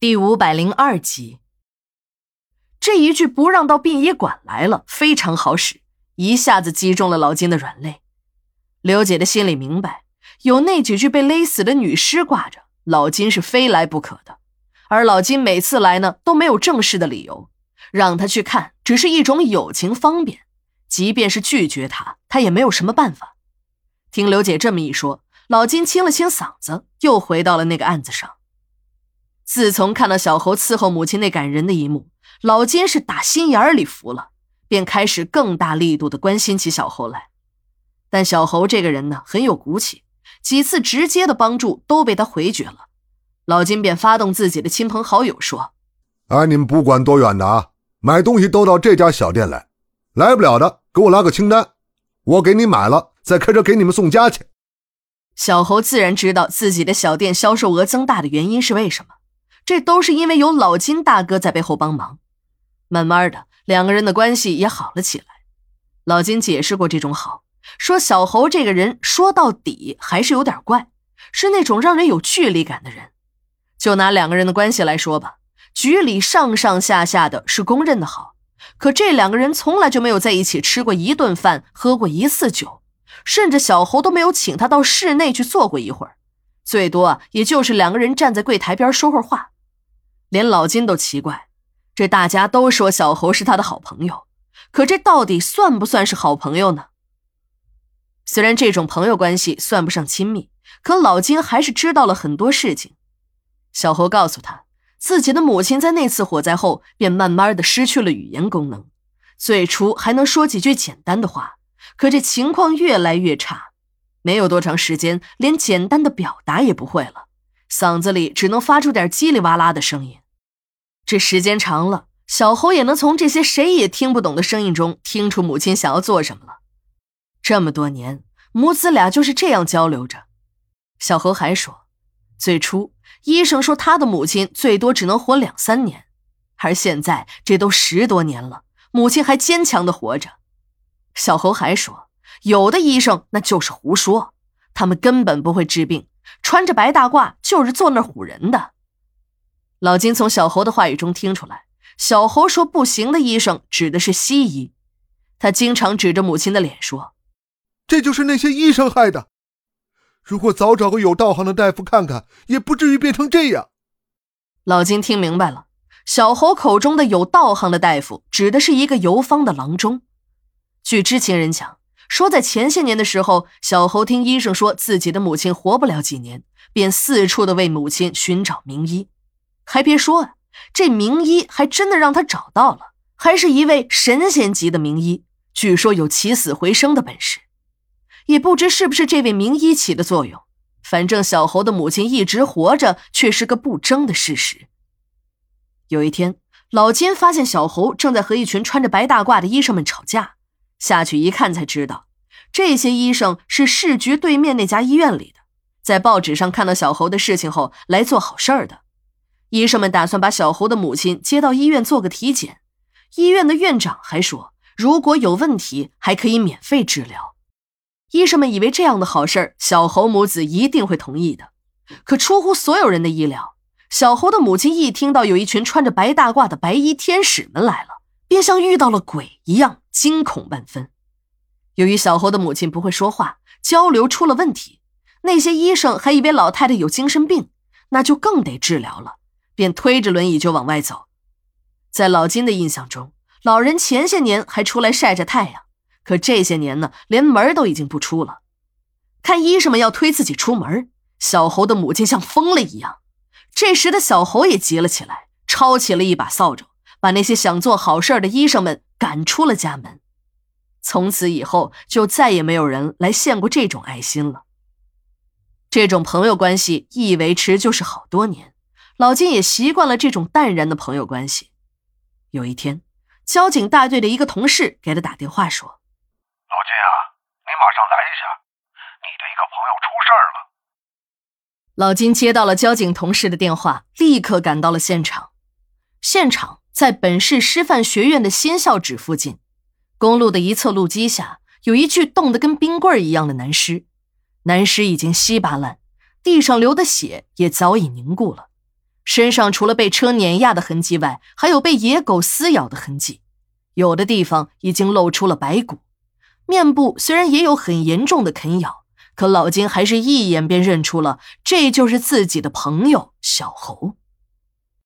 第五百零二集，这一句“不让到殡仪馆来了”非常好使，一下子击中了老金的软肋。刘姐的心里明白，有那几具被勒死的女尸挂着，老金是非来不可的。而老金每次来呢，都没有正式的理由，让他去看，只是一种友情方便。即便是拒绝他，他也没有什么办法。听刘姐这么一说，老金清了清嗓子，又回到了那个案子上。自从看到小猴伺候母亲那感人的一幕，老金是打心眼里服了，便开始更大力度的关心起小猴来。但小猴这个人呢，很有骨气，几次直接的帮助都被他回绝了。老金便发动自己的亲朋好友说：“哎，你们不管多远的啊，买东西都到这家小店来，来不了的给我拉个清单，我给你买了，再开车给你们送家去。”小猴自然知道自己的小店销售额增大的原因是为什么。这都是因为有老金大哥在背后帮忙，慢慢的，两个人的关系也好了起来。老金解释过这种好，说小侯这个人说到底还是有点怪，是那种让人有距离感的人。就拿两个人的关系来说吧，局里上上下下的是公认的好，可这两个人从来就没有在一起吃过一顿饭，喝过一次酒，甚至小侯都没有请他到室内去坐过一会儿，最多，也就是两个人站在柜台边说会儿话。连老金都奇怪，这大家都说小侯是他的好朋友，可这到底算不算是好朋友呢？虽然这种朋友关系算不上亲密，可老金还是知道了很多事情。小侯告诉他，自己的母亲在那次火灾后便慢慢的失去了语言功能，最初还能说几句简单的话，可这情况越来越差，没有多长时间，连简单的表达也不会了。嗓子里只能发出点叽里哇啦的声音，这时间长了，小猴也能从这些谁也听不懂的声音中听出母亲想要做什么了。这么多年，母子俩就是这样交流着。小猴还说，最初医生说他的母亲最多只能活两三年，而现在这都十多年了，母亲还坚强的活着。小猴还说，有的医生那就是胡说，他们根本不会治病。穿着白大褂就是坐那唬人的。老金从小侯的话语中听出来，小侯说不行的医生指的是西医。他经常指着母亲的脸说：“这就是那些医生害的。如果早找个有道行的大夫看看，也不至于变成这样。”老金听明白了，小侯口中的有道行的大夫，指的是一个游方的郎中。据知情人讲。说在前些年的时候，小侯听医生说自己的母亲活不了几年，便四处的为母亲寻找名医。还别说啊，这名医还真的让他找到了，还是一位神仙级的名医，据说有起死回生的本事。也不知是不是这位名医起的作用，反正小侯的母亲一直活着，却是个不争的事实。有一天，老金发现小侯正在和一群穿着白大褂的医生们吵架。下去一看，才知道，这些医生是市局对面那家医院里的，在报纸上看到小侯的事情后来做好事儿的。医生们打算把小侯的母亲接到医院做个体检，医院的院长还说，如果有问题还可以免费治疗。医生们以为这样的好事儿，小侯母子一定会同意的。可出乎所有人的意料，小侯的母亲一听到有一群穿着白大褂的白衣天使们来了。便像遇到了鬼一样惊恐万分。由于小侯的母亲不会说话，交流出了问题，那些医生还以为老太太有精神病，那就更得治疗了，便推着轮椅就往外走。在老金的印象中，老人前些年还出来晒着太阳，可这些年呢，连门都已经不出了。看医生们要推自己出门，小侯的母亲像疯了一样。这时的小侯也急了起来，抄起了一把扫帚。把那些想做好事的医生们赶出了家门，从此以后就再也没有人来献过这种爱心了。这种朋友关系一维持就是好多年，老金也习惯了这种淡然的朋友关系。有一天，交警大队的一个同事给他打电话说：“老金啊，你马上来一下，你的一个朋友出事儿了。”老金接到了交警同事的电话，立刻赶到了现场。现场。在本市师范学院的新校址附近，公路的一侧路基下有一具冻得跟冰棍一样的男尸，男尸已经稀巴烂，地上流的血也早已凝固了，身上除了被车碾压的痕迹外，还有被野狗撕咬的痕迹，有的地方已经露出了白骨。面部虽然也有很严重的啃咬，可老金还是一眼便认出了这就是自己的朋友小猴。